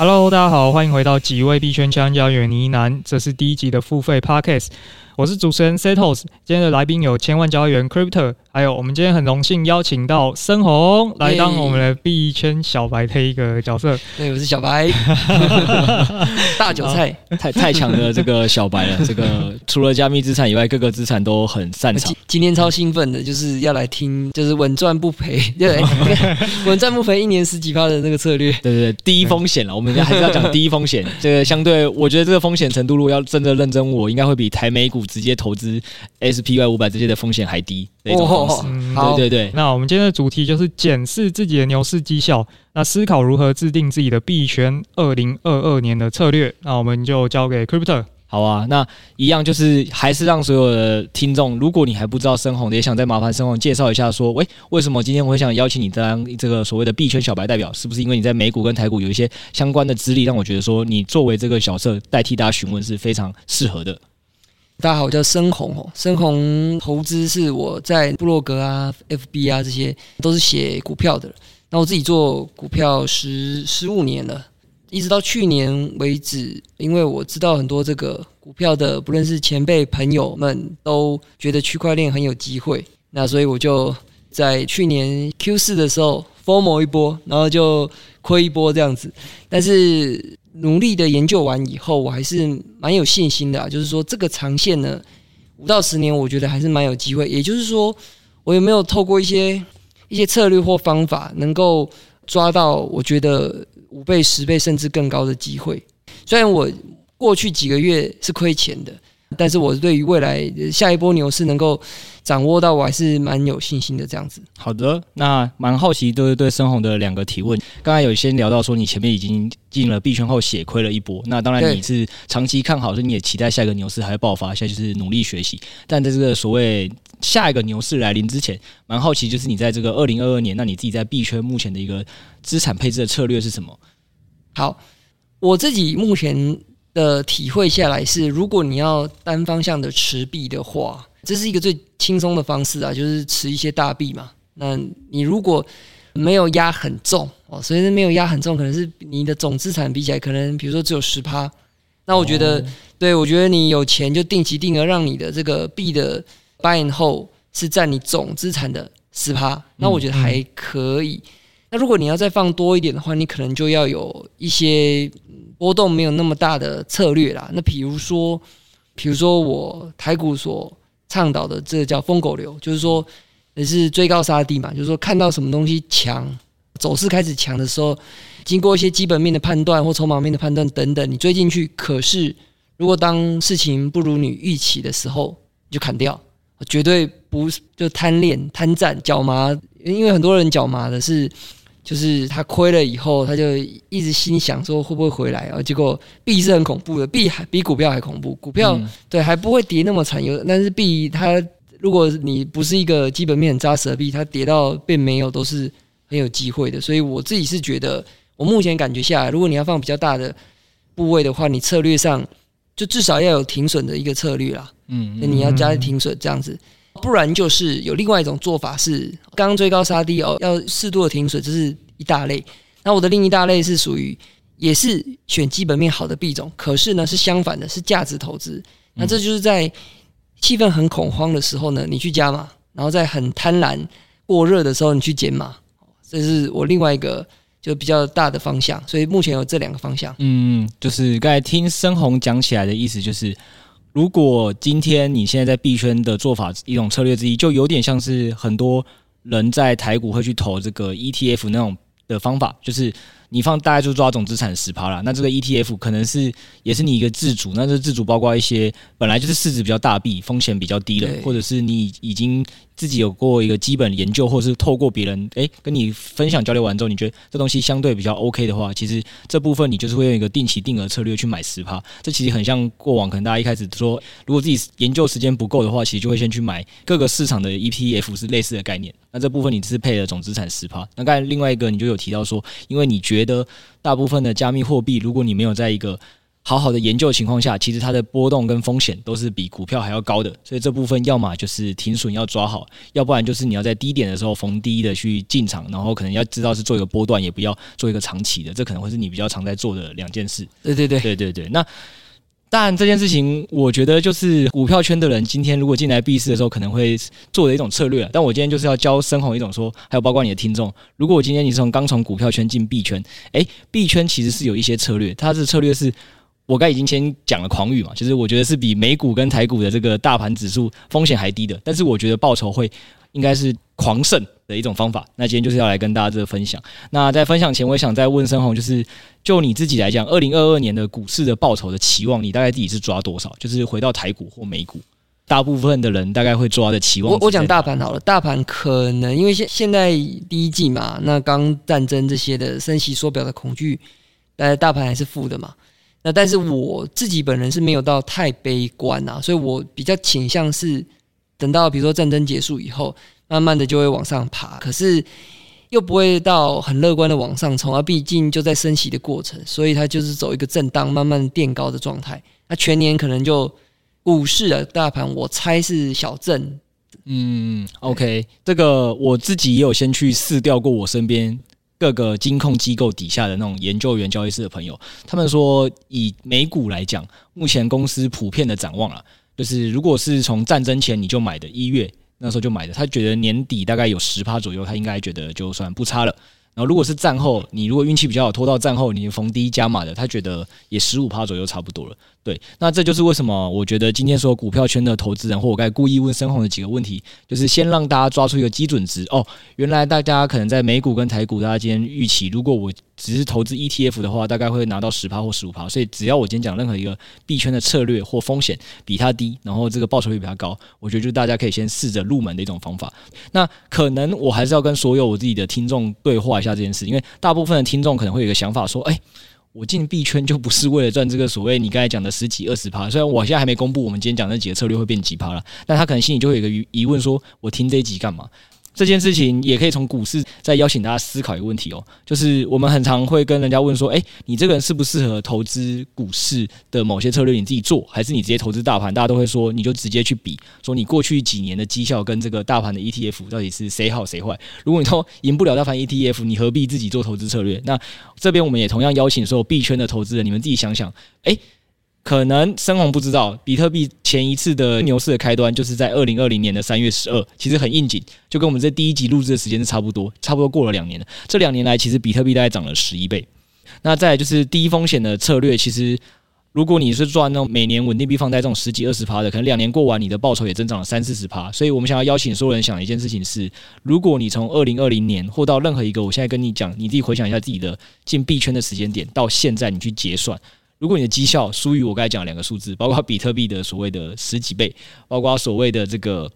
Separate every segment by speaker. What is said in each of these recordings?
Speaker 1: Hello，大家好，欢迎回到几位币圈枪家远呢喃，这是第一集的付费 Podcast，我是主持人 Setos，今天的来宾有千万交易员 Crypto。还有，我们今天很荣幸邀请到森红来当我们的币圈小白的一个角色。
Speaker 2: 对，我是小白，大韭菜，
Speaker 3: 太太强的这个小白了。这个除了加密资产以外，各个资产都很擅长。
Speaker 2: 今天超兴奋的，就是要来听，就是稳赚不赔，对，稳赚不赔，一年十几趴的那个策略。
Speaker 3: 对对对，低风险了，我们还是要讲低风险。这个相对，我觉得这个风险程度，如果要真的认真，我应该会比台美股直接投资 SPY 五百这些的风险还低。
Speaker 2: 哦，
Speaker 1: 嗯，
Speaker 2: 好，
Speaker 3: 对对对。
Speaker 1: 那我们今天的主题就是检视自己的牛市绩效，那思考如何制定自己的币圈二零二二年的策略。那我们就交给 Crypto。
Speaker 3: 好啊，那一样就是还是让所有的听众，如果你还不知道深红的，也想再麻烦深红介绍一下，说，喂，为什么今天我会想邀请你当这个所谓的币圈小白代表？是不是因为你在美股跟台股有一些相关的资历，让我觉得说你作为这个小社代替大家询问是非常适合的？
Speaker 2: 大家好，我叫森鸿哦。森鸿投资是我在布洛格啊、FB 啊这些都是写股票的。那我自己做股票十十五年了，一直到去年为止，因为我知道很多这个股票的，不论是前辈朋友们都觉得区块链很有机会，那所以我就在去年 Q 四的时候 FOMO 一波，然后就亏一波这样子，但是。努力的研究完以后，我还是蛮有信心的啊。就是说，这个长线呢，五到十年，我觉得还是蛮有机会。也就是说，我有没有透过一些一些策略或方法，能够抓到我觉得五倍、十倍甚至更高的机会？虽然我过去几个月是亏钱的。但是我对于未来下一波牛市能够掌握到，我还是蛮有信心的。这样子。
Speaker 3: 好的，那蛮好奇，对对深红的两个提问。刚才有先聊到说，你前面已经进了币圈后血亏了一波。那当然你是长期看好，所以你也期待下一个牛市还会爆发。现在就是努力学习。但在这个所谓下一个牛市来临之前，蛮好奇，就是你在这个二零二二年，那你自己在币圈目前的一个资产配置的策略是什么？
Speaker 2: 好，我自己目前。的体会下来是，如果你要单方向的持币的话，这是一个最轻松的方式啊，就是持一些大币嘛。那你如果没有压很重哦，所以没有压很重，可能是你的总资产比起来，可能比如说只有十趴。那我觉得，对我觉得你有钱就定期定额，让你的这个币的 buy 后是占你总资产的十趴，那我觉得还可以。那如果你要再放多一点的话，你可能就要有一些波动没有那么大的策略啦。那比如说，比如说我台股所倡导的这叫疯狗流，就是说也是追高杀低嘛，就是说看到什么东西强，走势开始强的时候，经过一些基本面的判断或筹码面的判断等等，你追进去。可是如果当事情不如你预期的时候，你就砍掉，绝对不是就贪恋贪占脚麻，因为很多人脚麻的是。就是他亏了以后，他就一直心想说会不会回来啊？结果币是很恐怖的，币还比股票还恐怖。股票、嗯、对还不会跌那么惨，有但是币它如果你不是一个基本面很扎实的币，它跌到变没有都是很有机会的。所以我自己是觉得，我目前感觉下来，如果你要放比较大的部位的话，你策略上就至少要有停损的一个策略啦。嗯，那你要加停损这样子。不然就是有另外一种做法是，刚刚追高杀低哦，要适度的停损，这是一大类。那我的另一大类是属于也是选基本面好的币种，可是呢是相反的，是价值投资。那这就是在气氛很恐慌的时候呢，你去加码；然后在很贪婪过热的时候，你去减码。这是我另外一个就比较大的方向。所以目前有这两个方向。
Speaker 3: 嗯，就是刚才听深红讲起来的意思就是。如果今天你现在在币圈的做法一种策略之一，就有点像是很多人在台股会去投这个 ETF 那种的方法，就是你放大概就抓总资产十趴啦。那这个 ETF 可能是也是你一个自主，那这自主包括一些本来就是市值比较大币，风险比较低的，或者是你已经。自己有过一个基本研究，或者是透过别人诶跟你分享交流完之后，你觉得这东西相对比较 OK 的话，其实这部分你就是会用一个定期定额策略去买十趴。这其实很像过往可能大家一开始说，如果自己研究时间不够的话，其实就会先去买各个市场的 ETF 是类似的概念。那这部分你是配了总资产十趴。那刚才另外一个你就有提到说，因为你觉得大部分的加密货币，如果你没有在一个好好的研究的情况下，其实它的波动跟风险都是比股票还要高的。所以这部分要么就是停损要抓好，要不然就是你要在低点的时候逢低的去进场，然后可能要知道是做一个波段，也不要做一个长期的。这可能会是你比较常在做的两件事。
Speaker 2: 对对对
Speaker 3: 对对对。那但这件事情，我觉得就是股票圈的人今天如果进来币市的时候，可能会做的一种策略。但我今天就是要教深红一种说，还有包括你的听众，如果我今天你是从刚从股票圈进币圈，诶，币圈其实是有一些策略，它的策略是。我刚已经先讲了狂语嘛，就是我觉得是比美股跟台股的这个大盘指数风险还低的，但是我觉得报酬会应该是狂胜的一种方法。那今天就是要来跟大家这个分享。那在分享前，我也想再问申红，就是就你自己来讲，二零二二年的股市的报酬的期望，你大概自己是抓多少？就是回到台股或美股，大部分的人大概会抓的期望。
Speaker 2: 我我讲大盘好了，大盘可能因为现现在第一季嘛，那刚战争这些的升息缩表的恐惧，呃，大盘还是负的嘛。那但是我自己本人是没有到太悲观啊，所以我比较倾向是等到比如说战争结束以后，慢慢的就会往上爬，可是又不会到很乐观的往上冲啊，毕竟就在升息的过程，所以它就是走一个震荡，慢慢垫高的状态。那全年可能就股市啊，大盘我猜是小震。
Speaker 3: 嗯，OK，这个我自己也有先去试调过我身边。各个金控机构底下的那种研究员、交易师的朋友，他们说，以美股来讲，目前公司普遍的展望啊，就是如果是从战争前你就买的，一月那时候就买的，他觉得年底大概有十趴左右，他应该觉得就算不差了。然后如果是战后，你如果运气比较好，拖到战后你逢低加码的，他觉得也十五趴左右差不多了。对，那这就是为什么我觉得今天说股票圈的投资人，或我该故意问深红的几个问题，就是先让大家抓出一个基准值哦。原来大家可能在美股跟台股，大家今天预期，如果我只是投资 ETF 的话，大概会拿到十趴或十五趴。所以只要我今天讲任何一个币圈的策略或风险比它低，然后这个报酬率比它高，我觉得就大家可以先试着入门的一种方法。那可能我还是要跟所有我自己的听众对话一下这件事，因为大部分的听众可能会有一个想法说，哎。我进币圈就不是为了赚这个所谓你刚才讲的十几二十趴，虽然我现在还没公布我们今天讲的那几个策略会变几趴了，但他可能心里就会有一个疑问：说我听这一集干嘛？这件事情也可以从股市再邀请大家思考一个问题哦，就是我们很常会跟人家问说，诶，你这个人适不适合投资股市的某些策略？你自己做，还是你直接投资大盘？大家都会说，你就直接去比，说你过去几年的绩效跟这个大盘的 ETF 到底是谁好谁坏？如果你都赢不了大盘 ETF，你何必自己做投资策略？那这边我们也同样邀请所有币圈的投资人，你们自己想想，诶。可能生红不知道，比特币前一次的牛市的开端就是在二零二零年的三月十二，其实很应景，就跟我们这第一集录制的时间是差不多，差不多过了两年了。这两年来，其实比特币大概涨了十一倍。那再就是低风险的策略，其实如果你是赚那种每年稳定币放在这种十几二十趴的，可能两年过完，你的报酬也增长了三四十趴。所以我们想要邀请所有人想一件事情是，如果你从二零二零年或到任何一个，我现在跟你讲，你自己回想一下自己的进币圈的时间点，到现在你去结算。如果你的绩效输于我刚才讲的两个数字，包括比特币的所谓的十几倍，包括所谓的这个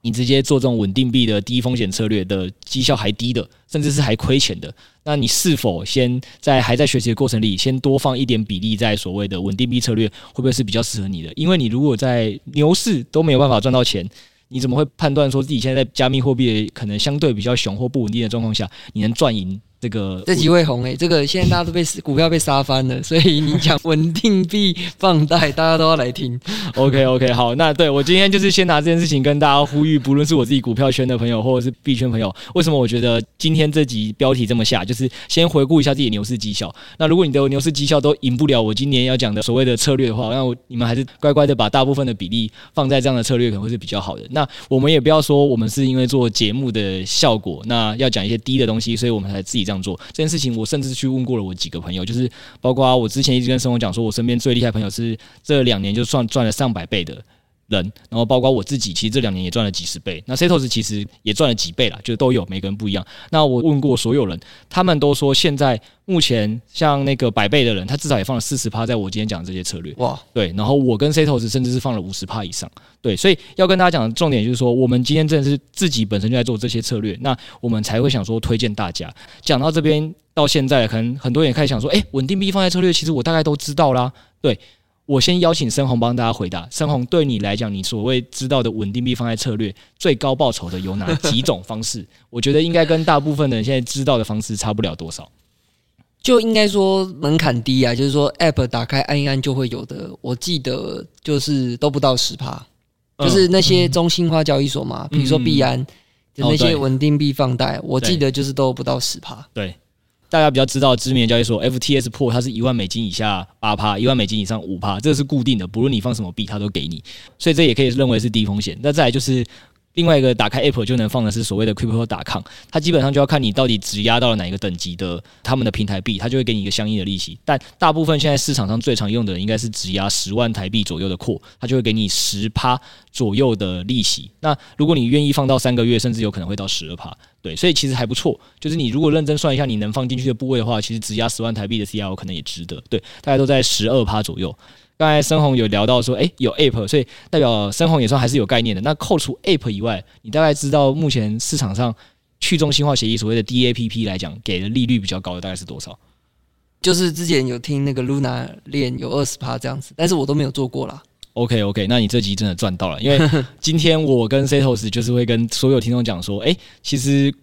Speaker 3: 你直接做这种稳定币的低风险策略的绩效还低的，甚至是还亏钱的，那你是否先在还在学习的过程里，先多放一点比例在所谓的稳定币策略，会不会是比较适合你的？因为你如果在牛市都没有办法赚到钱，你怎么会判断说自己现在在加密货币可能相对比较熊或不稳定的状况下，你能赚赢？这个
Speaker 2: 这几位红诶、欸，这个现在大家都被股票被杀翻了，所以你讲稳定币放贷，大家都要来听。
Speaker 3: OK OK，好，那对我今天就是先拿这件事情跟大家呼吁，不论是我自己股票圈的朋友，或者是币圈朋友，为什么我觉得今天这集标题这么下，就是先回顾一下自己的牛市绩效。那如果你的牛市绩效都赢不了我今年要讲的所谓的策略的话，那我你们还是乖乖的把大部分的比例放在这样的策略，可能会是比较好的。那我们也不要说我们是因为做节目的效果，那要讲一些低的东西，所以我们才自己这样做。这件事情，我甚至去问过了我几个朋友，就是包括我之前一直跟生活讲说，我身边最厉害朋友是这两年就算赚了上百倍的人，然后包括我自己，其实这两年也赚了几十倍。那 Setos 其实也赚了几倍啦，就都有，每个人不一样。那我问过所有人，他们都说现在目前像那个百倍的人，他至少也放了四十趴在我今天讲的这些策略。哇，对，然后我跟 Setos 甚至是放了五十趴以上。对，所以要跟大家讲的重点就是说，我们今天真的是自己本身就在做这些策略，那我们才会想说推荐大家。讲到这边到现在，可能很多人也开始想说，哎，稳定币放在策略，其实我大概都知道啦。对。我先邀请申红帮大家回答。申红，对你来讲，你所谓知道的稳定币放在策略最高报酬的有哪几种方式？我觉得应该跟大部分的人现在知道的方式差不了多少。
Speaker 2: 就应该说门槛低啊，就是说 App 打开按一按就会有的。我记得就是都不到十趴，嗯、就是那些中心化交易所嘛，比、嗯、如说币安，就那些稳定币放贷，哦、我记得就是都不到十趴。
Speaker 3: 对，大家比较知道知名的交易所 FTS 破它是一万美金以下八趴，一万美金以上五趴，这个是固定的，不论你放什么币，它都给你，所以这也可以认为是低风险。那再来就是。另外一个打开 App 就能放的是所谓的 Crypto.com，它基本上就要看你到底质押到了哪一个等级的他们的平台币，它就会给你一个相应的利息。但大部分现在市场上最常用的应该是质押十万台币左右的扩，它就会给你十趴左右的利息。那如果你愿意放到三个月，甚至有可能会到十二趴，对，所以其实还不错。就是你如果认真算一下你能放进去的部位的话，其实质押十万台币的 CRO 可能也值得，对，大概都在十二趴左右。刚才申红有聊到说，哎，有 App，所以代表申红也算还是有概念的。那扣除 App 以外，你大概知道目前市场上去中心化协议所谓的 DAPP 来讲，给的利率比较高的大概是多少？
Speaker 2: 就是之前有听那个 Luna 链有二十趴这样子，但是我都没有做过啦。
Speaker 3: OK OK，那你这集真的赚到了，因为 今天我跟 Setos 就是会跟所有听众讲说，哎，其实。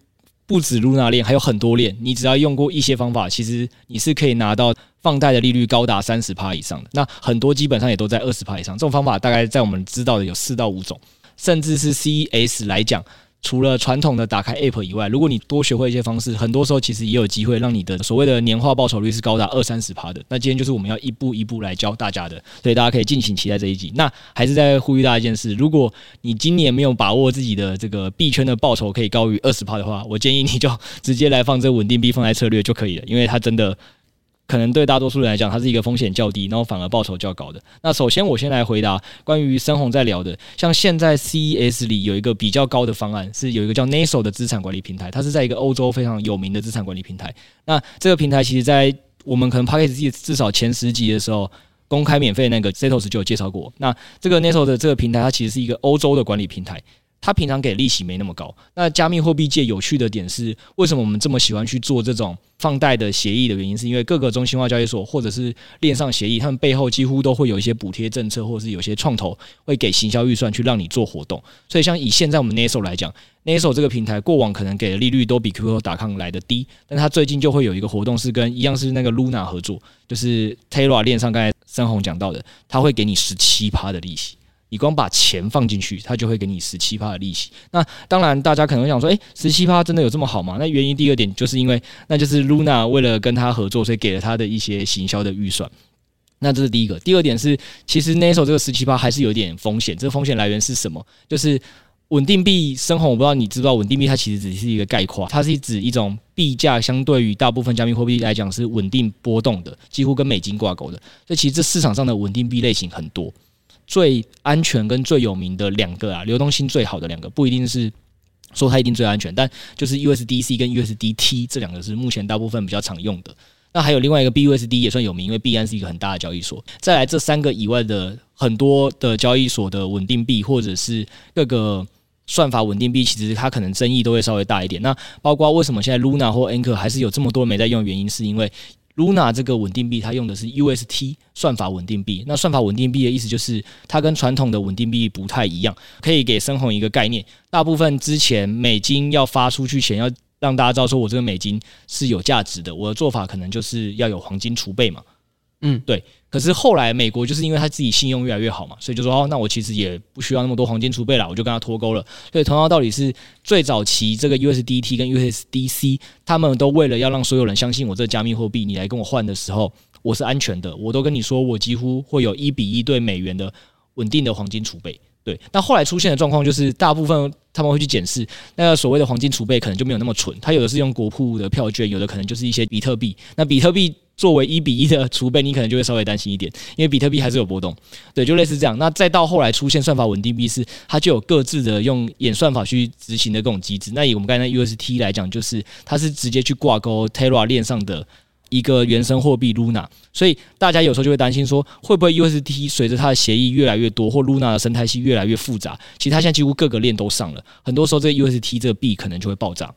Speaker 3: 不止 Luna 链，还有很多链。你只要用过一些方法，其实你是可以拿到放贷的利率高达三十趴以上的。那很多基本上也都在二十趴以上。这种方法大概在我们知道的有四到五种，甚至是 CES 来讲。除了传统的打开 App 以外，如果你多学会一些方式，很多时候其实也有机会让你的所谓的年化报酬率是高达二三十趴的。那今天就是我们要一步一步来教大家的，所以大家可以敬请期待这一集。那还是在呼吁大家一件事：如果你今年没有把握自己的这个币圈的报酬可以高于二十趴的话，我建议你就 直接来放这稳定币放贷策略就可以了，因为它真的。可能对大多数人来讲，它是一个风险较低，然后反而报酬较高的。那首先，我先来回答关于深红在聊的，像现在 CES 里有一个比较高的方案，是有一个叫 Naso 的资产管理平台，它是在一个欧洲非常有名的资产管理平台。那这个平台其实，在我们可能 Podcast 至少前十集的时候，公开免费那个 Setos 就有介绍过。那这个 Naso 的这个平台，它其实是一个欧洲的管理平台。它平常给利息没那么高。那加密货币界有趣的点是，为什么我们这么喜欢去做这种放贷的协议的原因，是因为各个中心化交易所或者是链上协议，他们背后几乎都会有一些补贴政策，或者是有些创投会给行销预算去让你做活动。所以，像以现在我们 Naso 来讲，Naso 这个平台过往可能给的利率都比 Crypto.com 来的低，但它最近就会有一个活动是跟一样是那个 Luna 合作，就是 Terra 链上刚才森宏讲到的，他会给你十七趴的利息。你光把钱放进去，他就会给你十七趴的利息。那当然，大家可能会想说，诶，十七趴真的有这么好吗？那原因第二点就是因为，那就是 Luna 为了跟他合作，所以给了他的一些行销的预算。那这是第一个。第二点是，其实 Naso 这个十七趴还是有点风险。这个风险来源是什么？就是稳定币森宏，我不知道你知不知道，稳定币它其实只是一个概括，它是指一种币价相对于大部分加密货币来讲是稳定波动的，几乎跟美金挂钩的。所以其实这市场上的稳定币类型很多。最安全跟最有名的两个啊，流动性最好的两个，不一定是说它一定最安全，但就是 USDC 跟 USDT 这两个是目前大部分比较常用的。那还有另外一个 BUSD 也算有名，因为币安是一个很大的交易所。再来这三个以外的很多的交易所的稳定币，或者是各个算法稳定币，其实它可能争议都会稍微大一点。那包括为什么现在 Luna 或 Anchor 还是有这么多没在用，原因是因为。Luna 这个稳定币，它用的是 UST 算法稳定币。那算法稳定币的意思就是，它跟传统的稳定币不太一样。可以给深红一个概念，大部分之前美金要发出去前，要让大家知道说我这个美金是有价值的。我的做法可能就是要有黄金储备嘛。嗯，对。可是后来美国就是因为他自己信用越来越好嘛，所以就说哦，那我其实也不需要那么多黄金储备了，我就跟他脱钩了。所以同样道理是，最早期这个 USDT 跟 USDC，他们都为了要让所有人相信我这个加密货币，你来跟我换的时候，我是安全的，我都跟你说，我几乎会有一比一对美元的稳定的黄金储备。对，那后来出现的状况就是，大部分他们会去检视那个所谓的黄金储备，可能就没有那么纯。他有的是用国库的票券，有的可能就是一些比特币。那比特币作为一比一的储备，你可能就会稍微担心一点，因为比特币还是有波动。对，就类似这样。那再到后来出现算法稳定币，是它就有各自的用演算法去执行的各种机制。那以我们刚才 UST 来讲，就是它是直接去挂钩 Terra 链上的。一个原生货币 Luna，所以大家有时候就会担心说，会不会 UST 随着它的协议越来越多，或 Luna 的生态系越来越复杂，其实它现在几乎各个链都上了，很多时候这个 UST 这个币可能就会爆炸。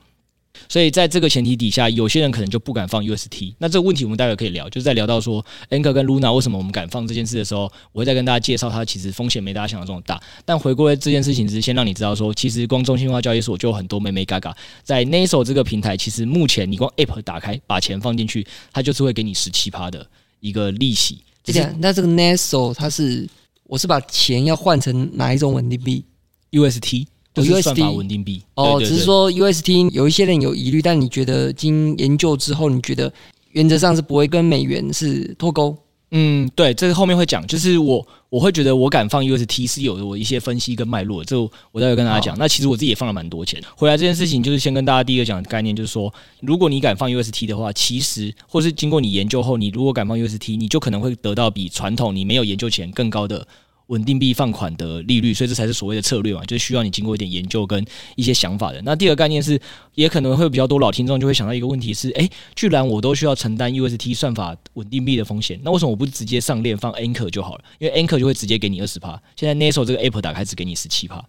Speaker 3: 所以在这个前提底下，有些人可能就不敢放 UST。那这个问题我们待会可以聊，就是在聊到说 Anchor 跟 Luna 为什么我们敢放这件事的时候，我会再跟大家介绍它其实风险没大家想的这么大。但回归这件事情，只是先让你知道说，其实光中心化交易所就有很多眉眉角角。在 Naso 这个平台，其实目前你光 App 打开，把钱放进去，它就是会给你十七趴的一个利息。
Speaker 2: 这样，那这个 Naso 它是，我是把钱要换成哪一种稳定币
Speaker 3: ？UST。就是算法稳定币
Speaker 2: 哦，只是说 UST 有一些人有疑虑，但你觉得经研究之后，你觉得原则上是不会跟美元是脱钩？
Speaker 3: 嗯，对，这个后面会讲。就是我我会觉得我敢放 UST 是有我一些分析跟脉络，这我待会跟大家讲。那其实我自己也放了蛮多钱。回来这件事情，就是先跟大家第一个讲的概念，就是说，如果你敢放 UST 的话，其实或是经过你研究后，你如果敢放 UST，你就可能会得到比传统你没有研究前更高的。稳定币放款的利率，所以这才是所谓的策略嘛，就是需要你经过一点研究跟一些想法的。那第二个概念是，也可能会比较多老听众就会想到一个问题是：诶，居然我都需要承担 UST 算法稳定币的风险，那为什么我不直接上链放 Anchor 就好了？因为 Anchor 就会直接给你二十趴，现在 Naso 这个 App 打开只给你十七趴。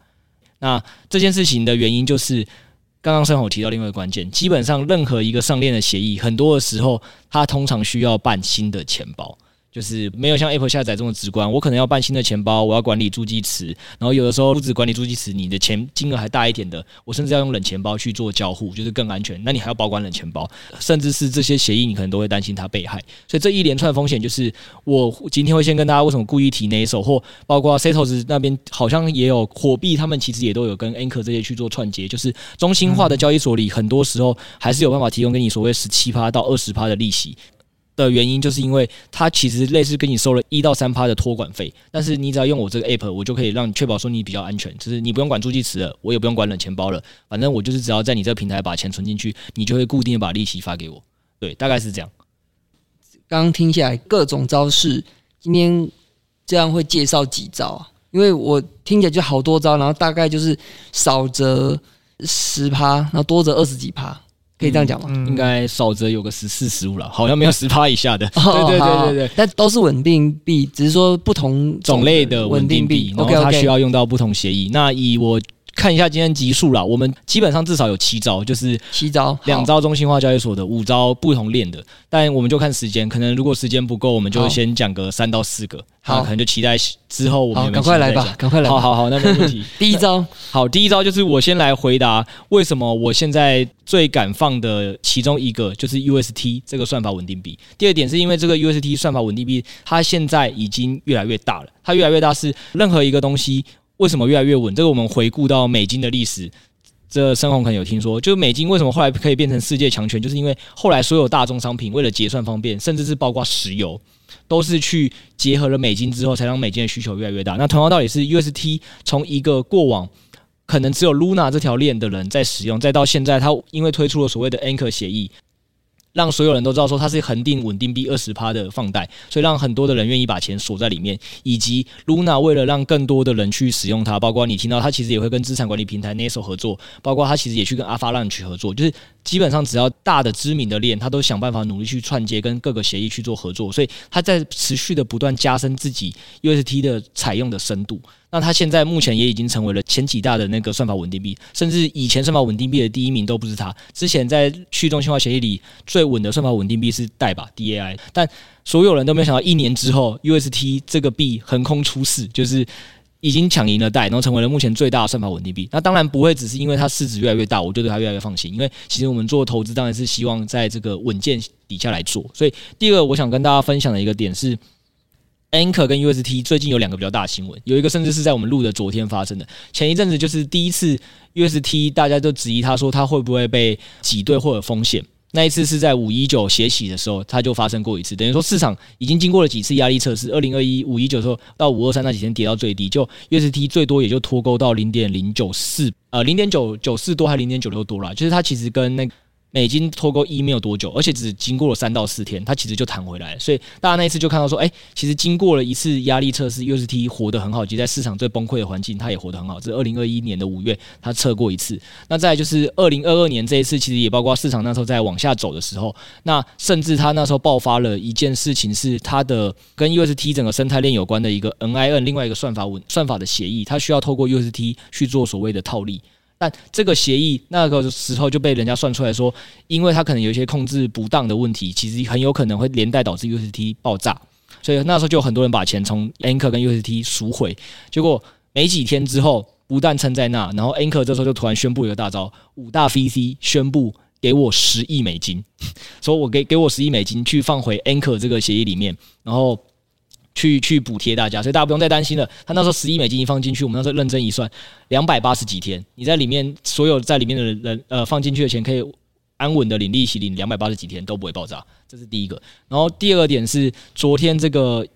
Speaker 3: 那这件事情的原因就是，刚刚生活提到另外一个关键，基本上任何一个上链的协议，很多的时候它通常需要办新的钱包。就是没有像 Apple 下载这么直观，我可能要办新的钱包，我要管理助记词，然后有的时候不止管理助记词，你的钱金额还大一点的，我甚至要用冷钱包去做交互，就是更安全。那你还要保管冷钱包，甚至是这些协议，你可能都会担心它被害。所以这一连串风险，就是我今天会先跟大家为什么故意提 Naso 或包括 Setos 那边好像也有火币，他们其实也都有跟 Anchor 这些去做串接，就是中心化的交易所里，很多时候还是有办法提供给你所谓十七趴到二十趴的利息。的原因就是因为它其实类似跟你收了一到三趴的托管费，但是你只要用我这个 app，我就可以让你确保说你比较安全，就是你不用管助记词了，我也不用管冷钱包了，反正我就是只要在你这个平台把钱存进去，你就会固定的把利息发给我。对，大概是这样。
Speaker 2: 刚刚听起来各种招式，今天这样会介绍几招啊？因为我听起来就好多招，然后大概就是少则十趴，然后多则二十几趴。可以这样讲吗？
Speaker 3: 嗯、应该少则有个十四十五了，好像没有 十趴以下的。
Speaker 2: 哦、对对对对对，但都是稳定币，只是说不同种类的稳定币，
Speaker 3: 然后它需要用到不同协议。那以我。看一下今天集数啦，我们基本上至少有七招，就是
Speaker 2: 七招，
Speaker 3: 两招中心化交易所的，五招不同链的。但我们就看时间，可能如果时间不够，我们就先讲个三到四个。好，可能就期待之后我们
Speaker 2: 赶快来吧，赶快来。
Speaker 3: 好好好，那没问题。
Speaker 2: 第一招，
Speaker 3: 好，第一招就是我先来回答为什么我现在最敢放的其中一个就是 UST 这个算法稳定币。第二点是因为这个 UST 算法稳定币，它现在已经越来越大了，它越来越大是任何一个东西。为什么越来越稳？这个我们回顾到美金的历史，这深红可能有听说，就是美金为什么后来可以变成世界强权，就是因为后来所有大宗商品为了结算方便，甚至是包括石油，都是去结合了美金之后，才让美金的需求越来越大。那同样道理是，UST 从一个过往可能只有 Luna 这条链的人在使用，再到现在，它因为推出了所谓的 Anchor 协议。让所有人都知道说它是恒定稳定币二十趴的放贷，所以让很多的人愿意把钱锁在里面。以及 Luna 为了让更多的人去使用它，包括你听到它其实也会跟资产管理平台 Naso 合作，包括它其实也去跟 Avalanche 合作，就是基本上只要大的知名的链，它都想办法努力去串接跟各个协议去做合作，所以它在持续的不断加深自己 UST 的采用的深度。那它现在目前也已经成为了前几大的那个算法稳定币，甚至以前算法稳定币的第一名都不是它。之前在去中心化协议里最稳的算法稳定币是代吧 DAI，但所有人都没有想到，一年之后 UST 这个币横空出世，就是已经抢赢了代，然后成为了目前最大的算法稳定币。那当然不会只是因为它市值越来越大，我就对它越来越放心，因为其实我们做投资当然是希望在这个稳健底下来做。所以第二个我想跟大家分享的一个点是。Anchor 跟 UST 最近有两个比较大的新闻，有一个甚至是在我们录的昨天发生的。前一阵子就是第一次 UST，大家都质疑他说他会不会被挤兑或者风险。那一次是在五一九血洗的时候，它就发生过一次。等于说市场已经经过了几次压力测试，二零二一五一九的时候到五二三那几天跌到最低，就 UST 最多也就脱钩到零点零九四，呃，零点九九四多还零点九六多啦，就是它其实跟那。美金脱钩一没有多久，而且只经过了三到四天，它其实就弹回来。所以大家那一次就看到说，哎、其实经过了一次压力测试，UST 活得很好，即在市场最崩溃的环境，它也活得很好。这是二零二一年的五月，它测过一次。那再就是二零二二年这一次，其实也包括市场那时候在往下走的时候，那甚至它那时候爆发了一件事情，是它的跟 UST 整个生态链有关的一个 NIN，另外一个算法稳算法的协议，它需要透过 UST 去做所谓的套利。但这个协议那个时候就被人家算出来说，因为它可能有一些控制不当的问题，其实很有可能会连带导致 UST 爆炸。所以那时候就有很多人把钱从 Anchor 跟 UST 赎回。结果没几天之后，不但撑在那，然后 Anchor 这时候就突然宣布一个大招，五大 VC 宣布给我十亿美金，说我给给我十亿美金去放回 Anchor 这个协议里面，然后。去去补贴大家，所以大家不用再担心了。他那时候十亿美金一放进去，我们那时候认真一算，两百八十几天，你在里面所有在里面的人呃放进去的钱，可以安稳的领利息，领两百八十几天都不会爆炸，这是第一个。然后第二点是，昨天这个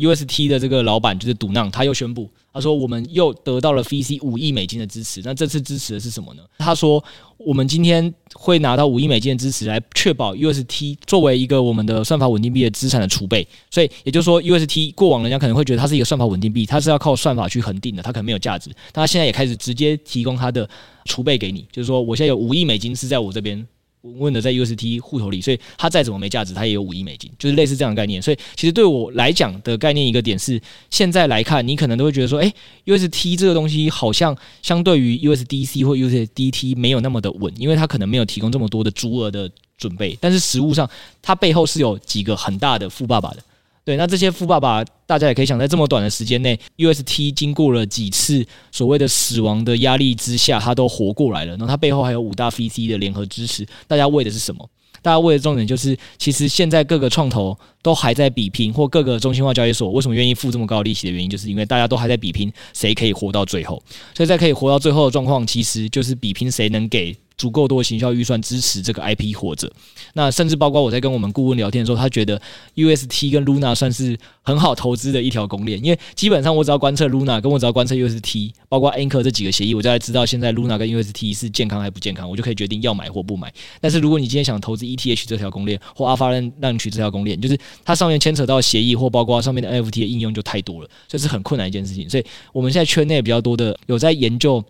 Speaker 3: UST 的这个老板就是赌浪，他又宣布。他说：“我们又得到了 VC 五亿美金的支持。那这次支持的是什么呢？他说，我们今天会拿到五亿美金的支持，来确保 UST 作为一个我们的算法稳定币的资产的储备。所以也就是说，UST 过往人家可能会觉得它是一个算法稳定币，它是要靠算法去恒定的，它可能没有价值。但他现在也开始直接提供它的储备给你，就是说，我现在有五亿美金是在我这边。”稳稳的在 UST 户头里，所以它再怎么没价值，它也有五亿美金，就是类似这样的概念。所以其实对我来讲的概念一个点是，现在来看，你可能都会觉得说，诶，UST 这个东西好像相对于 USDC 或 USDT 没有那么的稳，因为它可能没有提供这么多的足额的准备。但是实物上，它背后是有几个很大的富爸爸的。对，那这些富爸爸，大家也可以想，在这么短的时间内，UST 经过了几次所谓的死亡的压力之下，他都活过来了。那他背后还有五大 VC 的联合支持，大家为的是什么？大家为的重点就是，其实现在各个创投都还在比拼，或各个中心化交易所为什么愿意付这么高的利息的原因，就是因为大家都还在比拼谁可以活到最后。所以在可以活到最后的状况，其实就是比拼谁能给。足够多的行销预算支持这个 IP 活着，那甚至包括我在跟我们顾问聊天的时候，他觉得 UST 跟 Luna 算是很好投资的一条公链，因为基本上我只要观测 Luna，跟我只要观测 UST，包括 Anchor 这几个协议，我就来知道现在 Luna 跟 UST 是健康还不健康，我就可以决定要买或不买。但是如果你今天想投资 ETH 这条公链或 Alpha Launch 这条公链，就是它上面牵扯到协议或包括上面的 NFT 的应用就太多了，这是很困难一件事情。所以我们现在圈内比较多的有在研究。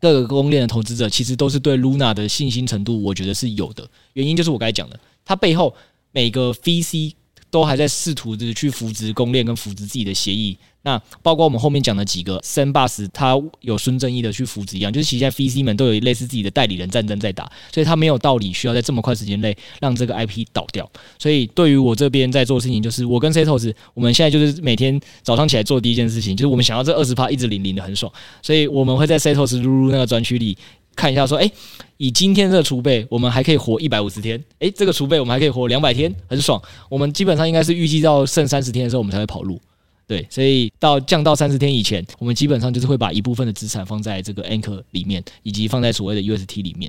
Speaker 3: 各个供应链的投资者其实都是对 Luna 的信心程度，我觉得是有的。原因就是我刚才讲的，它背后每个 VC 都还在试图的去扶植供应链跟扶植自己的协议。那包括我们后面讲的几个 Sandbox，他有孙正义的去扶持一样，就是其实现在 VC 们都有类似自己的代理人战争在打，所以他没有道理需要在这么快时间内让这个 IP 倒掉。所以对于我这边在做事情，就是我跟 Setos，我们现在就是每天早上起来做第一件事情，就是我们想要这二十趴一直领领的很爽，所以我们会在 Setos 噜噜那个专区里看一下，说，哎，以今天这个储备，我们还可以活一百五十天，哎，这个储备我们还可以活两百天，很爽。我们基本上应该是预计到剩三十天的时候，我们才会跑路。对，所以到降到三十天以前，我们基本上就是会把一部分的资产放在这个 Anchor 里面，以及放在所谓的 UST 里面。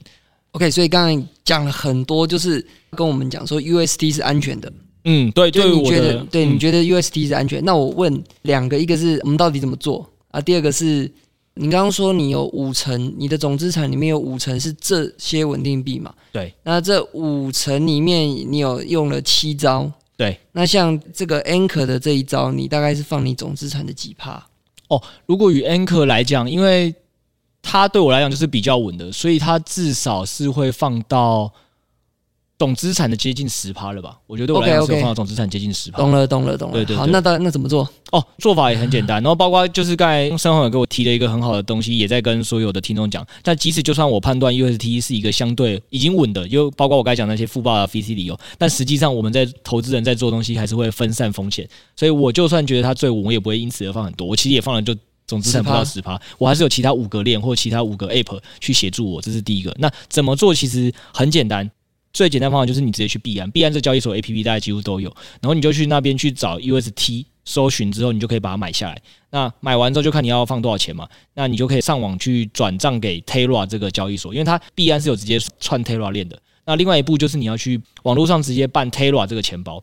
Speaker 2: OK，所以刚才讲了很多，就是跟我们讲说 UST 是安全的。
Speaker 3: 嗯，对，对，
Speaker 2: 你觉得，
Speaker 3: 嗯、
Speaker 2: 对，你觉得 UST 是安全？那我问两个，一个是我们到底怎么做啊？第二个是你刚刚说你有五成，你的总资产里面有五成是这些稳定币嘛？
Speaker 3: 对，
Speaker 2: 那这五成里面你有用了七招。
Speaker 3: 对，
Speaker 2: 那像这个 Anchor 的这一招，你大概是放你总资产的几趴？
Speaker 3: 哦，如果与 Anchor 来讲，因为它对我来讲就是比较稳的，所以它至少是会放到。总资产的接近十趴了吧？我觉得我来讲是放到总资产接近十趴。
Speaker 2: 懂了，懂了，懂了。对对，对。好，那到那怎么做？
Speaker 3: 哦，做法也很简单。然后包括就是刚才申鸿也给我提了一个很好的东西，也在跟所有的听众讲。但即使就算我判断 UST 是一个相对已经稳的，又包括我刚才讲那些富爸的 VC 理由，但实际上我们在投资人在做东西还是会分散风险。所以我就算觉得它最稳，我也不会因此而放很多。我其实也放了就总资产不到十趴，我还是有其他五个链或其他五个 App 去协助我。这是第一个。那怎么做？其实很简单。最简单方法就是你直接去币安，币安这交易所 APP 大家几乎都有，然后你就去那边去找 UST，搜寻之后你就可以把它买下来。那买完之后就看你要放多少钱嘛，那你就可以上网去转账给 Terra 这个交易所，因为它币安是有直接串 Terra 链的。那另外一步就是你要去网络上直接办 Terra 这个钱包，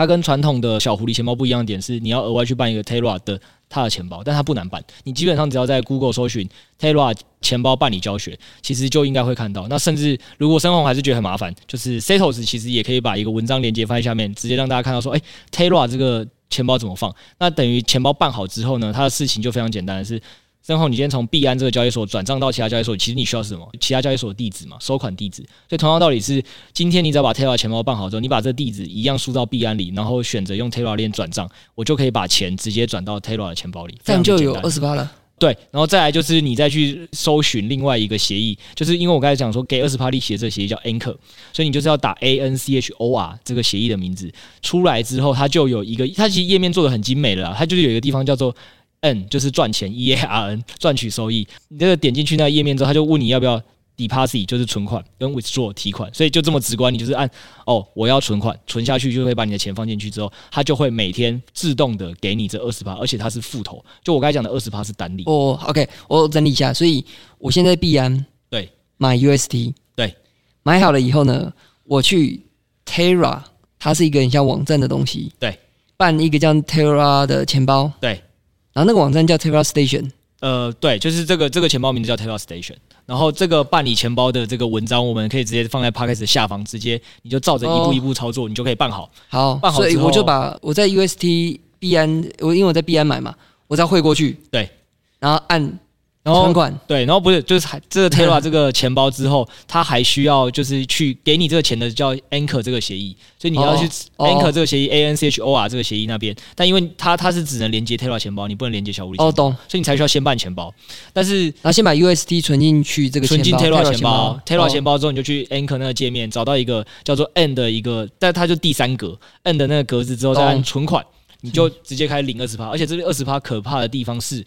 Speaker 3: 它跟传统的小狐狸钱包不一样的点是，你要额外去办一个 Terra 的。他的钱包，但它不难办。你基本上只要在 Google 搜寻 Terra 钱包办理教学，其实就应该会看到。那甚至如果申鸿还是觉得很麻烦，就是 Setos 其实也可以把一个文章链接放在下面，直接让大家看到说，哎，Terra 这个钱包怎么放？那等于钱包办好之后呢，它的事情就非常简单的是。申鸿，你今天从币安这个交易所转账到其他交易所，其实你需要是什么？其他交易所的地址嘛，收款地址。所以同样道理是，今天你只要把 Terra 钱包办好之后，你把这地址一样输到币安里，然后选择用 Terra 链转账，我就可以把钱直接转到 Terra 的钱包里。
Speaker 2: 这样就有二十八了。
Speaker 3: 对，然后再来就是你再去搜寻另外一个协议，就是因为我刚才讲说给二十趴利息的这个协议叫 Anchor，所以你就是要打 A N C H O R 这个协议的名字出来之后，它就有一个，它其实页面做的很精美了，它就是有一个地方叫做 N，就是赚钱 E A R N 赚取收益，你这个点进去那个页面之后，他就问你要不要。Deposit 就是存款跟 Withdraw 提款，所以就这么直观，你就是按哦，我要存款，存下去就会把你的钱放进去之后，他就会每天自动的给你这二十趴，而且它是复投。就我刚才讲的二十趴是单利。
Speaker 2: 哦，OK，我整理一下，所以我现在币安
Speaker 3: 对
Speaker 2: 买 UST
Speaker 3: 对
Speaker 2: 买好了以后呢，我去 Terra，它是一个很像网站的东西，
Speaker 3: 对，
Speaker 2: 办一个叫 Terra 的钱包，
Speaker 3: 对，
Speaker 2: 然后那个网站叫 Terra Station，
Speaker 3: 呃，对，就是这个这个钱包名字叫 Terra Station。然后这个办理钱包的这个文章，我们可以直接放在 p a c k a g e 下方，直接你就照着一步一步操作，你就可以办好。
Speaker 2: 好，办好，所以我就把我在 UST 币安，我因为我在币安买嘛，我再汇过去，
Speaker 3: 对，然
Speaker 2: 后按。
Speaker 3: 然后
Speaker 2: 存款
Speaker 3: 对，然后不是就是还这个 Terra 这个钱包之后，他还需要就是去给你这个钱的叫 Anchor 这个协议，所以你要去 Anchor 这个协议 A N C H O R 这个协议那边，但因为它它是只能连接 Terra 钱包，你不能连接小狐狸。
Speaker 2: 哦，懂。
Speaker 3: 所以你才需要先办钱包，但是
Speaker 2: 然后先把 UST 存进去这个
Speaker 3: 存进 Terra 钱包，Terra 钱包之后
Speaker 2: 你
Speaker 3: 就去 Anchor 那个界面找到一个叫做 N 的一个，但它就第三格 N 的那个格子之后再按存款，你就直接开领二十趴，而且这边二十趴可怕的地方是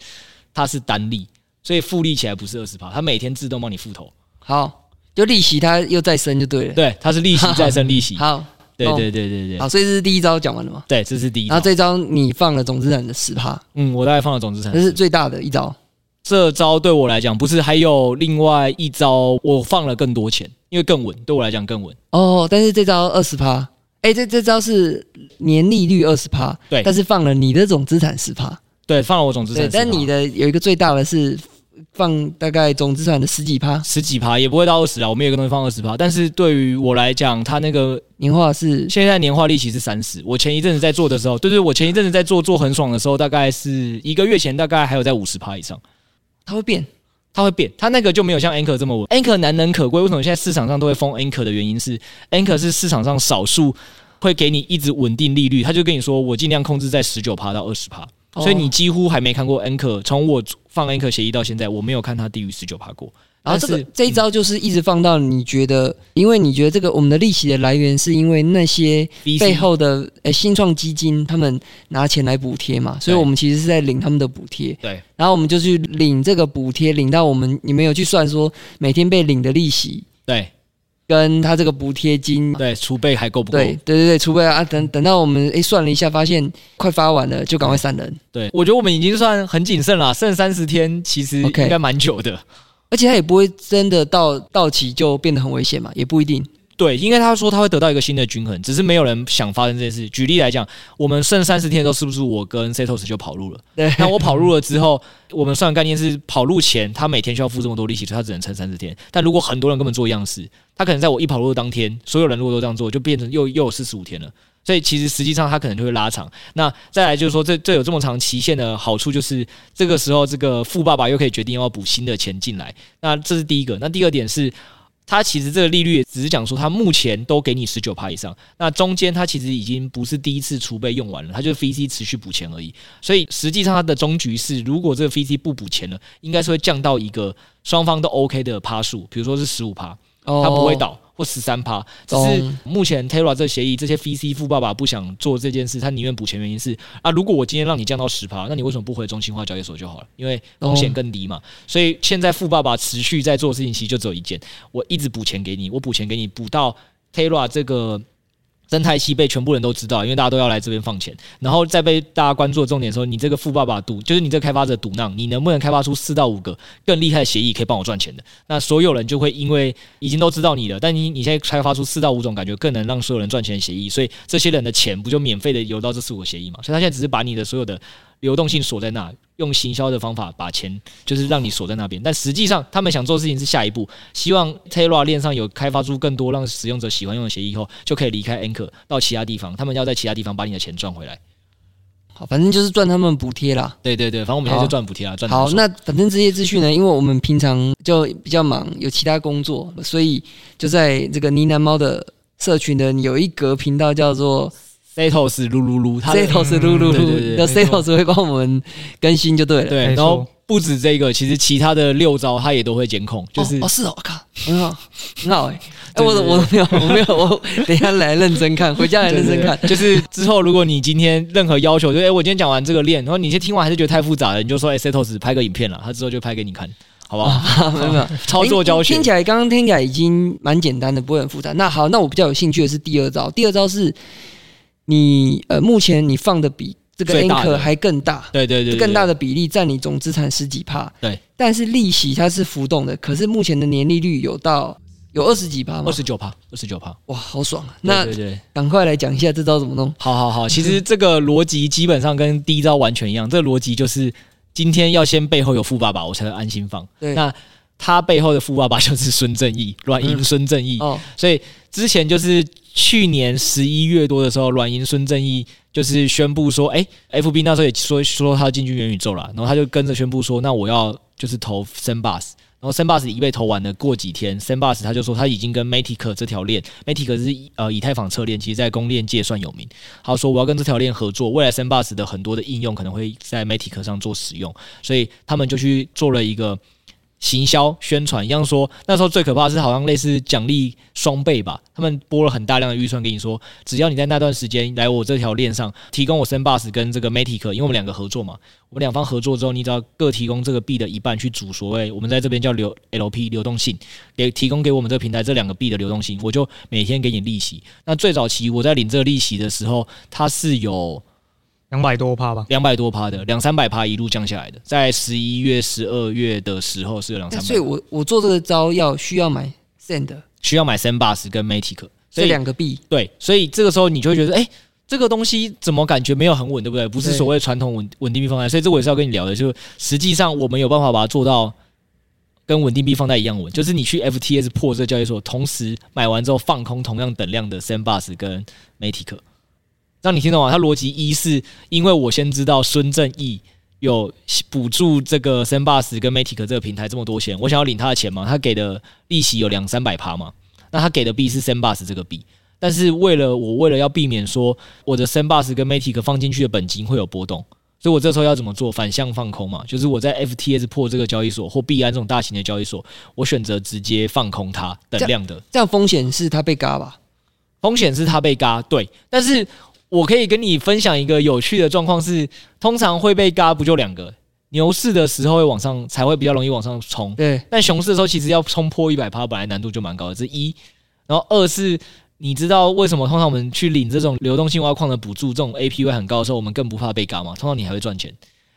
Speaker 3: 它是单利。所以复利起来不是二十趴，它每天自动帮你复投。
Speaker 2: 好，就利息它又再生就对了。
Speaker 3: 对，它是利息再生利息。
Speaker 2: 好，
Speaker 3: 对对对对对。
Speaker 2: 好，所以这是第一招讲完了吗？
Speaker 3: 对，这是第一招。
Speaker 2: 然后这招你放了总资产的十趴。
Speaker 3: 嗯，我大概放了总资产。
Speaker 2: 这是最大的一招。
Speaker 3: 这招对我来讲不是，还有另外一招，我放了更多钱，因为更稳，对我来讲更稳。
Speaker 2: 哦，但是这招二十趴，哎，这这招是年利率二十趴，
Speaker 3: 对，
Speaker 2: 但是放了你的总资产十趴。
Speaker 3: 对，放了我总资产。对，
Speaker 2: 但你的有一个最大的是。放大概总资产的十几趴，
Speaker 3: 十几趴也不会到二十啊。我们有个东西放二十趴，但是对于我来讲，它那个
Speaker 2: 年化是
Speaker 3: 现在年化利息是三十。我前一阵子在做的时候，对对，我前一阵子在做做很爽的时候，大概是一个月前，大概还有在五十趴以上。
Speaker 2: 它会变，
Speaker 3: 它会变，它那个就没有像 Anchor 这么稳。Anchor 难能可贵，为什么现在市场上都会封 Anchor 的原因是，Anchor 是市场上少数会给你一直稳定利率，他就跟你说，我尽量控制在十九趴到二十趴。所以你几乎还没看过 Anchor，从我放 Anchor 协议到现在，我没有看它低于十九趴过。
Speaker 2: 然后这个这一招就是一直放到你觉得，因为你觉得这个我们的利息的来源是因为那些背后的呃新创基金他们拿钱来补贴嘛，所以我们其实是在领他们的补贴。
Speaker 3: 对，
Speaker 2: 然后我们就去领这个补贴，领到我们你没有去算说每天被领的利息。
Speaker 3: 对。
Speaker 2: 跟他这个补贴金，
Speaker 3: 对储备还够不够？
Speaker 2: 对对对对，储备啊，等等到我们诶算了一下，发现快发完了，就赶快闪人。
Speaker 3: 对，我觉得我们已经算很谨慎了，剩三十天，其实应该蛮久的，
Speaker 2: 而且他也不会真的到到期就变得很危险嘛，也不一定。
Speaker 3: 对，应该他说他会得到一个新的均衡，只是没有人想发生这件事。举例来讲，我们剩三十天的时候，是不是我跟 Setos 就跑路了？
Speaker 2: 对，
Speaker 3: 那我跑路了之后，我们算的概念是跑路前他每天需要付这么多利息，所以他只能撑三十天。但如果很多人根本做一样事，他可能在我一跑路的当天，所有人如果都这样做，就变成又又有四十五天了。所以其实实际上他可能就会拉长。那再来就是说，这这有这么长期限的好处，就是这个时候这个富爸爸又可以决定要补新的钱进来。那这是第一个。那第二点是。它其实这个利率只是讲说，它目前都给你十九趴以上，那中间它其实已经不是第一次储备用完了，它就是 VC 持续补钱而已。所以实际上它的终局是，如果这个 VC 不补钱了，应该是会降到一个双方都 OK 的趴数，比如说是十五趴，它不会倒。或十三趴，只是目前 Terra 这协议，这些 VC 富爸爸不想做这件事，他宁愿补钱，原因是啊，如果我今天让你降到十趴，那你为什么不回中心化交易所就好了？因为风险更低嘛。所以现在富爸爸持续在做的事情，其实就只有一件，我一直补钱给你，我补钱给你，补到 Terra 这个。生态系被全部人都知道，因为大家都要来这边放钱，然后再被大家关注的重点说，你这个富爸爸赌，就是你这个开发者赌浪，你能不能开发出四到五个更厉害的协议可以帮我赚钱的？那所有人就会因为已经都知道你了，但你你现在开发出四到五种感觉更能让所有人赚钱的协议，所以这些人的钱不就免费的游到这四五个协议嘛？所以他现在只是把你的所有的。流动性锁在那，用行销的方法把钱就是让你锁在那边，但实际上他们想做的事情是下一步，希望 Terra 链上有开发出更多让使用者喜欢用的协议以后，就可以离开 Anchor 到其他地方，他们要在其他地方把你的钱赚回来。
Speaker 2: 好，反正就是赚他们补贴啦。
Speaker 3: 对对对，反正我们现在就赚补贴啦。赚
Speaker 2: 好，那反正这些资讯呢，因为我们平常就比较忙，有其他工作，所以就在这个呢喃猫的社群呢有一格频道叫做。
Speaker 3: Setos 噜噜噜
Speaker 2: ，Setos 噜噜噜，那 Setos 会帮我们更新就对了。
Speaker 3: 对，然后不止这个，其实其他的六招他也都会监控，就是
Speaker 2: 哦，哦是哦，我靠，很好，很好哎、我我没有，我没有，我等一下来认真看，回家来认真看。
Speaker 3: 就是之后，如果你今天任何要求，就哎，我今天讲完这个练，然后你先听完还是觉得太复杂了，你就说哎，Setos 拍个影片了，他之后就拍给你看，好不好？没有没有，操作教学。
Speaker 2: 听起来刚刚听起来已经蛮简单的，不会很复杂。那好，那我比较有兴趣的是第二招。第二招是你呃，目前你放的比这个 Anchor 还更大，
Speaker 3: 对对对，对，
Speaker 2: 更大的比例占你总资产十几趴。
Speaker 3: 对，
Speaker 2: 但是利息它是浮动的，可是目前的年利率有到。有二十几趴吗？
Speaker 3: 二十九趴，二十九趴，
Speaker 2: 哇，好爽啊！那赶快来讲一下这招怎么弄。
Speaker 3: 好好好，其实 这个逻辑基本上跟第一招完全一样。这个逻辑就是今天要先背后有富爸爸，我才能安心放。
Speaker 2: 对，
Speaker 3: 那他背后的富爸爸就是孙正义，软银孙正义。哦，所以之前就是去年十一月多的时候，软银孙正义就是宣布说，哎，FB 那时候也说说他进军元宇宙了，然后他就跟着宣布说，那我要就是投 Sandbox。然后 Sandbox 已被投完了，过几天 Sandbox 他就说他已经跟 Matic 这条链，Matic 是呃以太坊侧链，其实在公链界算有名。他说我要跟这条链合作，未来 Sandbox 的很多的应用可能会在 Matic 上做使用，所以他们就去做了一个。行销宣传一样说，那时候最可怕的是好像类似奖励双倍吧，他们拨了很大量的预算给你说，只要你在那段时间来我这条链上提供我 Sandbox 跟这个 Matic，因为我们两个合作嘛，我们两方合作之后，你只要各提供这个币的一半去组所谓我们在这边叫流 LP 流动性，给提供给我们这个平台这两个币的流动性，我就每天给你利息。那最早期我在领这个利息的时候，它是有。
Speaker 1: 两百多趴吧，
Speaker 3: 两百多趴的，两三百趴一路降下来的，在十一月、十二月的时候是有两三百。
Speaker 2: 所以我我做这个招要需要买 Send，
Speaker 3: 需要买 Sandbox 跟 Matic
Speaker 2: 这两个币。
Speaker 3: 对，所以这个时候你就会觉得，哎、欸，这个东西怎么感觉没有很稳，对不对？不是所谓传统稳稳定币放贷。所以这我也是要跟你聊的，就实际上我们有办法把它做到跟稳定币放贷一样稳，就是你去 FTS 破这个交易所，同时买完之后放空同样等量的 Sandbox 跟 Matic。让你听懂吗？他逻辑一是因为我先知道孙正义有补助这个 Sandbox 跟 Matic 这个平台这么多钱，我想要领他的钱嘛？他给的利息有两三百趴嘛？那他给的币是 Sandbox 这个币，但是为了我为了要避免说我的 Sandbox 跟 Matic 放进去的本金会有波动，所以我这时候要怎么做？反向放空嘛？就是我在 FTS 破这个交易所或币安这种大型的交易所，我选择直接放空它等量的，
Speaker 2: 这样，这样风险是他被嘎吧？
Speaker 3: 风险是他被嘎，对，但是。我可以跟你分享一个有趣的状况是，通常会被嘎不就两个，牛市的时候会往上才会比较容易往上冲，
Speaker 2: 对。
Speaker 3: 但熊市的时候其实要冲破一百趴，本来难度就蛮高的，这一。然后二是，你知道为什么通常我们去领这种流动性挖矿的补助，这种 APY 很高的时候，我们更不怕被嘎吗？通常你还会赚钱，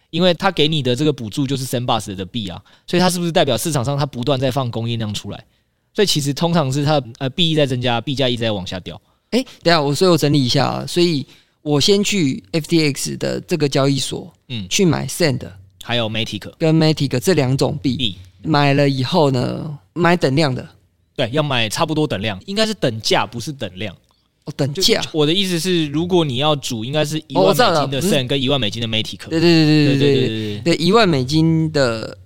Speaker 3: 因为他给你的这个补助就是 Sandbox 的币啊，所以它是不是代表市场上它不断在放供应量出来？所以其实通常是它呃币一在增加，币价一直在往下掉。
Speaker 2: 哎，等下我所以我整理一下啊，所以我先去 FTX 的这个交易所，嗯，去买 Sand，
Speaker 3: 还有 Matic
Speaker 2: 跟 Matic 这两种币，买了以后呢，买等量的，
Speaker 3: 对，要买差不多等量，应该是等价，不是等量。
Speaker 2: 哦，等价。
Speaker 3: 我的意思是，如果你要煮，应该是一万美金的 Sand 跟一万美金的 Matic。
Speaker 2: 对对对对对对对对，一万美金的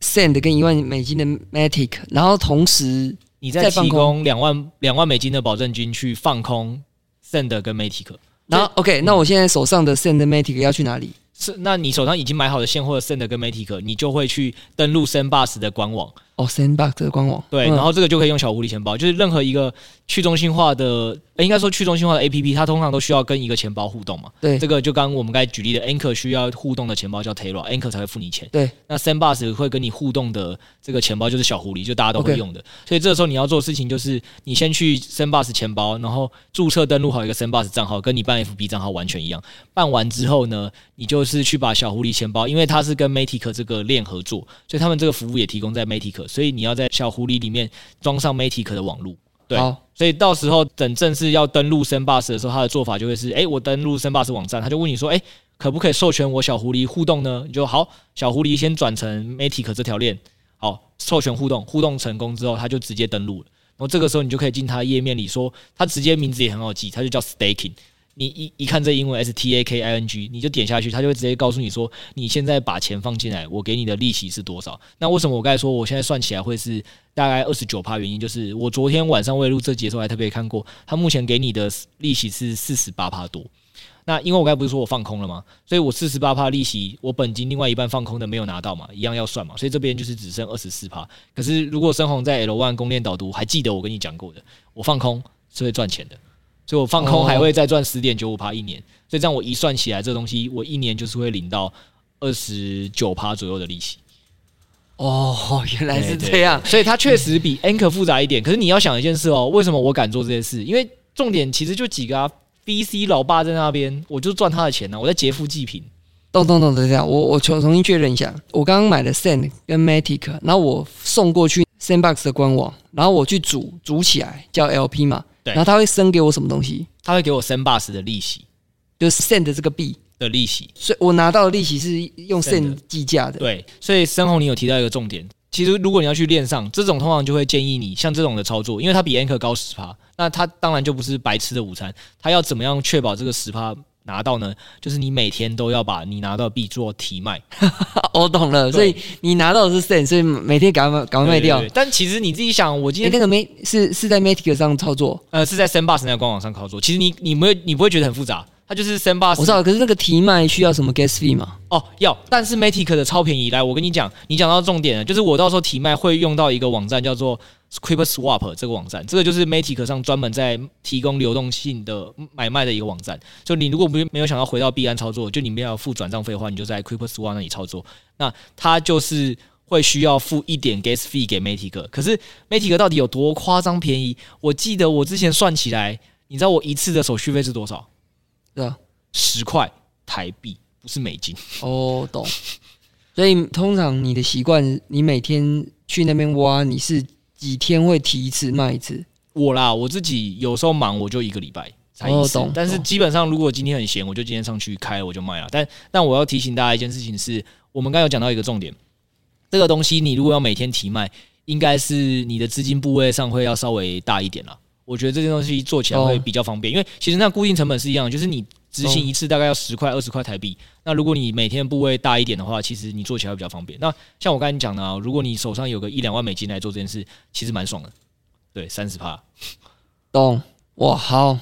Speaker 2: Sand 跟一万美金的 Matic，然后同时。
Speaker 3: 你再提供两万两万美金的保证金去放空 Send 跟 Matic，
Speaker 2: 然后 OK，那我现在手上的 Send Matic 要去哪里？
Speaker 3: 是，那你手上已经买好的现货的 Send 跟 Matic，你就会去登录 Sendbus 的官网。
Speaker 2: 哦，Sandbox 的官网。
Speaker 3: 对，然后这个就可以用小狐狸钱包，就是任何一个去中心化的。应该说去中心化的 APP，它通常都需要跟一个钱包互动嘛。
Speaker 2: 对，
Speaker 3: 这个就刚刚我们刚才举例的 Anchor 需要互动的钱包叫 Terra，Anchor 才会付你钱。
Speaker 2: 对，
Speaker 3: 那 Sandbox 会跟你互动的这个钱包就是小狐狸，就大家都会用的。所以这个时候你要做的事情就是，你先去 Sandbox 钱包，然后注册登录好一个 Sandbox 账号，跟你办 FB 账号完全一样。办完之后呢，你就是去把小狐狸钱包，因为它是跟 Matic 这个链合作，所以他们这个服务也提供在 Matic，所以你要在小狐狸里面装上 Matic 的网络。对，所以到时候等正式要登录 Sandbox 的时候，他的做法就会是：哎，我登录 Sandbox 网站，他就问你说，哎，可不可以授权我小狐狸互动呢？你就好，小狐狸先转成 Matic 这条链，好，授权互动，互动成功之后，他就直接登录了。然后这个时候你就可以进他页面里说，他直接名字也很好记，他就叫 Staking。你一一看这英文 S T A K I N G，你就点下去，他就会直接告诉你说，你现在把钱放进来，我给你的利息是多少？那为什么我刚才说我现在算起来会是大概二十九趴？原因就是我昨天晚上为了录这节的时候还特别看过，他目前给你的利息是四十八趴多。那因为我刚才不是说我放空了吗？所以我四十八趴利息，我本金另外一半放空的没有拿到嘛，一样要算嘛。所以这边就是只剩二十四趴。可是如果深红在 L one 公链导读，还记得我跟你讲过的，我放空是会赚钱的，所以我放空还会再赚十点九五趴一年。所以这样我一算起来，这东西我一年就是会领到二十九趴左右的利息。
Speaker 2: 哦，原来是这样，
Speaker 3: 所以它确实比 Anchor 复杂一点。可是你要想一件事哦，为什么我敢做这些事？因为重点其实就几个啊，VC 老爸在那边，我就赚他的钱呢、啊，我在劫富济贫。
Speaker 2: 咚咚咚，等一下，我我重重新确认一下，我刚刚买的 Sand 跟 Matic，然后我送过去 Sandbox 的官网，然后我去组组起来叫 LP 嘛，对，然后他会生给我什么东西？
Speaker 3: 他会给我 Sandbox 的利息，
Speaker 2: 就是 send 这个币。
Speaker 3: 的利息，
Speaker 2: 所以我拿到的利息是用 send 计价的。
Speaker 3: 对，所以深红你有提到一个重点，其实如果你要去链上，这种通常就会建议你像这种的操作，因为它比 Anchor 高十趴，那它当然就不是白吃的午餐。它要怎么样确保这个十趴拿到呢？就是你每天都要把你拿到的币做提卖。
Speaker 2: 我 懂了，所以你拿到的是 SEN，所以每天赶快赶快卖掉。
Speaker 3: 但其实你自己想，我今天、
Speaker 2: 欸、那个没是是在 Matic 上操作，
Speaker 3: 呃，是在 Sandbox 那个官网上操作。其实你你不会你不会觉得很复杂。它就是 Sandbox，
Speaker 2: 我知道，可是那个提卖需要什么 gas fee 吗？
Speaker 3: 哦，要，但是 Matic 的超便宜。来，我跟你讲，你讲到重点了，就是我到时候提卖会用到一个网站，叫做 SquareSwap 这个网站，这个就是 Matic 上专门在提供流动性的买卖的一个网站。就你如果不没有想要回到币安操作，就你们要付转账费的话，你就在 SquareSwap 那里操作。那它就是会需要付一点 gas fee 给 Matic。可是 Matic 到底有多夸张便宜？我记得我之前算起来，你知道我一次的手续费是多少？
Speaker 2: 对啊。
Speaker 3: 十块台币，不是美金。
Speaker 2: 哦，懂。所以通常你的习惯，你每天去那边挖，你是几天会提一次卖一次？
Speaker 3: 我啦，我自己有时候忙，我就一个礼拜才一次。哦，懂。但是基本上，如果今天很闲，我就今天上去开，我就卖了。但但我要提醒大家一件事情是，我们刚刚有讲到一个重点，这个东西你如果要每天提卖，应该是你的资金部位上会要稍微大一点啦。我觉得这件东西做起来会比较方便，哦，因为其实那固定成本是一样的，就是你。执行一次大概要十块二十块台币。那如果你每天部位大一点的话，其实你做起来会比较方便。那像我刚才讲的啊，如果你手上有个一两万美金来做这件事，其实蛮爽的。对，三十趴。
Speaker 2: 懂哇？好，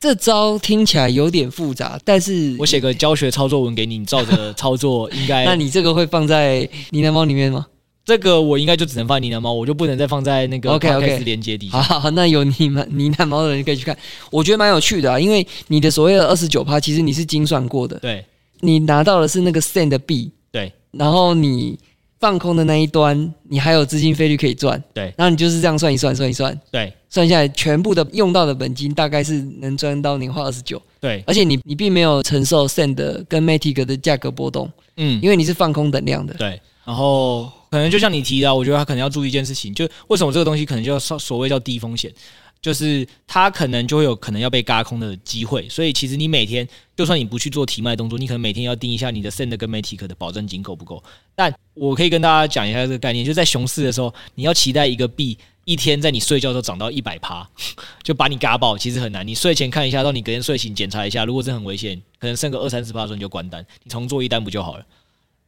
Speaker 2: 这招听起来有点复杂，但是
Speaker 3: 我写个教学操作文给你，你照着操作 应该。
Speaker 2: 那你这个会放在你的猫里面吗？
Speaker 3: 这个我应该就只能放在呢喃猫，我就不能再放在那个
Speaker 2: OK OK
Speaker 3: 连接底
Speaker 2: 下。好，好，那有呢喃呢喃猫的人可以去看，我觉得蛮有趣的啊，因为你的所谓的二十九趴，其实你是精算过的。
Speaker 3: 对，
Speaker 2: 你拿到的是那个 SEN 的币。
Speaker 3: 对，
Speaker 2: 然后你放空的那一端，你还有资金费率可以赚。
Speaker 3: 对，
Speaker 2: 然后你就是这样算一算，算一算。
Speaker 3: 对，
Speaker 2: 算下来全部的用到的本金大概是能赚到年化二十九。
Speaker 3: 对，
Speaker 2: 而且你你并没有承受 send 跟 Matic 的价格波动。嗯，因为你是放空等量的。
Speaker 3: 对，然后。可能就像你提到，我觉得他可能要注意一件事情，就为什么这个东西可能就要所所谓叫低风险，就是它可能就会有可能要被嘎空的机会。所以其实你每天就算你不去做提卖动作，你可能每天要盯一下你的 SEN 跟 Matic 的保证金够不够。但我可以跟大家讲一下这个概念，就在熊市的时候，你要期待一个币一天在你睡觉的时候涨到一百趴，就把你嘎爆，其实很难。你睡前看一下，到你隔天睡醒检查一下，如果真的很危险，可能剩个二三十趴的时候你就关单，你重做一单不就好了？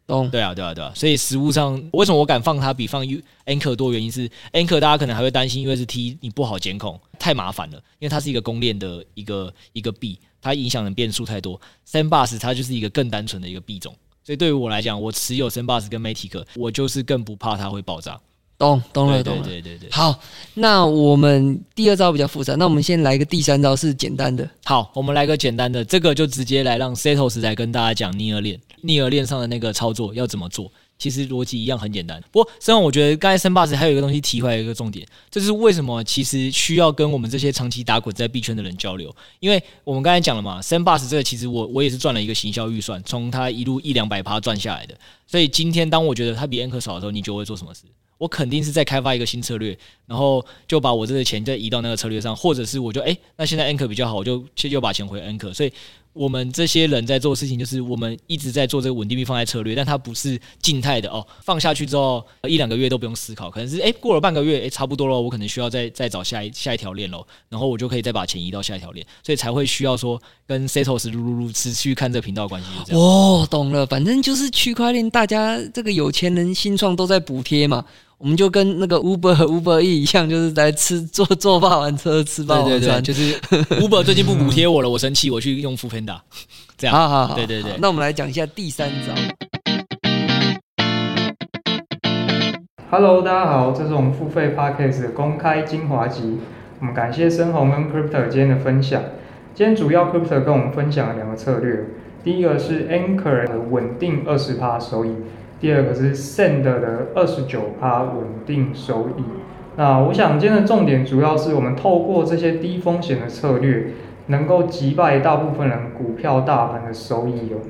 Speaker 2: 懂，
Speaker 3: 对啊，对啊，对啊，所以实物上，为什么我敢放它比放 U Anchor 多？原因是 Anchor 大家可能还会担心，因为是 T，你不好监控，太麻烦了。因为它是一个公链的一个一个币，它影响的变数太多。Sandbox 它就是一个更单纯的一个币种，所以对于我来讲，我持有 Sandbox 跟 Matic，我就是更不怕它会爆炸。
Speaker 2: 懂，懂了，懂了，
Speaker 3: 对对对对。
Speaker 2: 好，那我们第二招比较复杂，那我们先来个第三招是简单的。
Speaker 3: 好，我们来个简单的，这个就直接来让 Setos 来跟大家讲逆耳链，逆而链上的那个操作要怎么做。其实逻辑一样很简单。不过，实际上我觉得刚才申巴斯还有一个东西提出来一个重点，这是为什么其实需要跟我们这些长期打滚在币圈的人交流，因为我们刚才讲了嘛，Sandbox 这个其实我我也是赚了一个行销预算，从他一路一两百趴赚下来的。所以今天当我觉得他比 Enk 少的时候，你就会做什么事？我肯定是在开发一个新策略，然后就把我这个钱再移到那个策略上，或者是我就哎、那现在 Anchor 比较好，我就又把钱回 Anchor，所以。我们这些人在做事情，就是我们一直在做这个稳定币放在策略，但它不是静态的哦。放下去之后一两个月都不用思考，可能是诶过了半个月诶差不多了，我可能需要再再找下一下一条链喽，然后我就可以再把钱移到下一条链，所以才会需要说跟 Setos 噜噜噜持续看这个频道关系。
Speaker 2: 哦，懂了，反正就是区块链，大家这个有钱人新创都在补贴嘛。我们就跟那个 Uber 和 Uber E 一样，就是在吃坐坐霸王车吃霸王餐。
Speaker 3: 对对对，就是 Uber 最近不补贴我了，我生气，我去用 Foodpanda。这样，
Speaker 2: 好好好，
Speaker 3: 对对对。
Speaker 2: 那我们来讲一下第三招。
Speaker 1: Hello，大家好，这是我们付费 Podcast 的公开精华集。我们感谢深红跟 Crypto 今天的分享。今天主要 Crypto 跟我们分享了两个策略，第一个是 Anchor 的稳定二十趴收益，第二个是 Send 的二十九趴稳定收益。那我想今天的重点主要是我们透过这些低风险的策略，能够击败大部分人股票大盘的收益哦。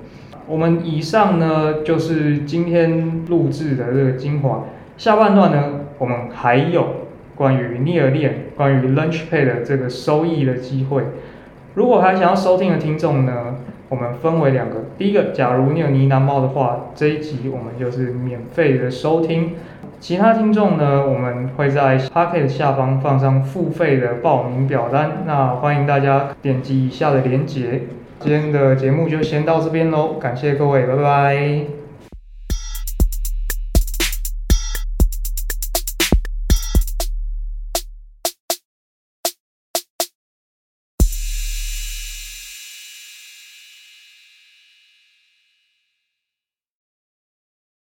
Speaker 1: 我们以上呢就是今天录制的这个精华。下半段呢，我们还有关于 Near 链、关于 Lunch Pay 的这个收益的机会。如果还想要收听的听众呢，我们分为两个。第一个，假如你有呢喃猫的话，这一集我们就是免费的收听。其他听众呢，我们会在 Pocket 下方放上付费的报名表单。那欢迎大家点击以下的链接。今天的节目就先到这边喽，感谢各位，拜拜。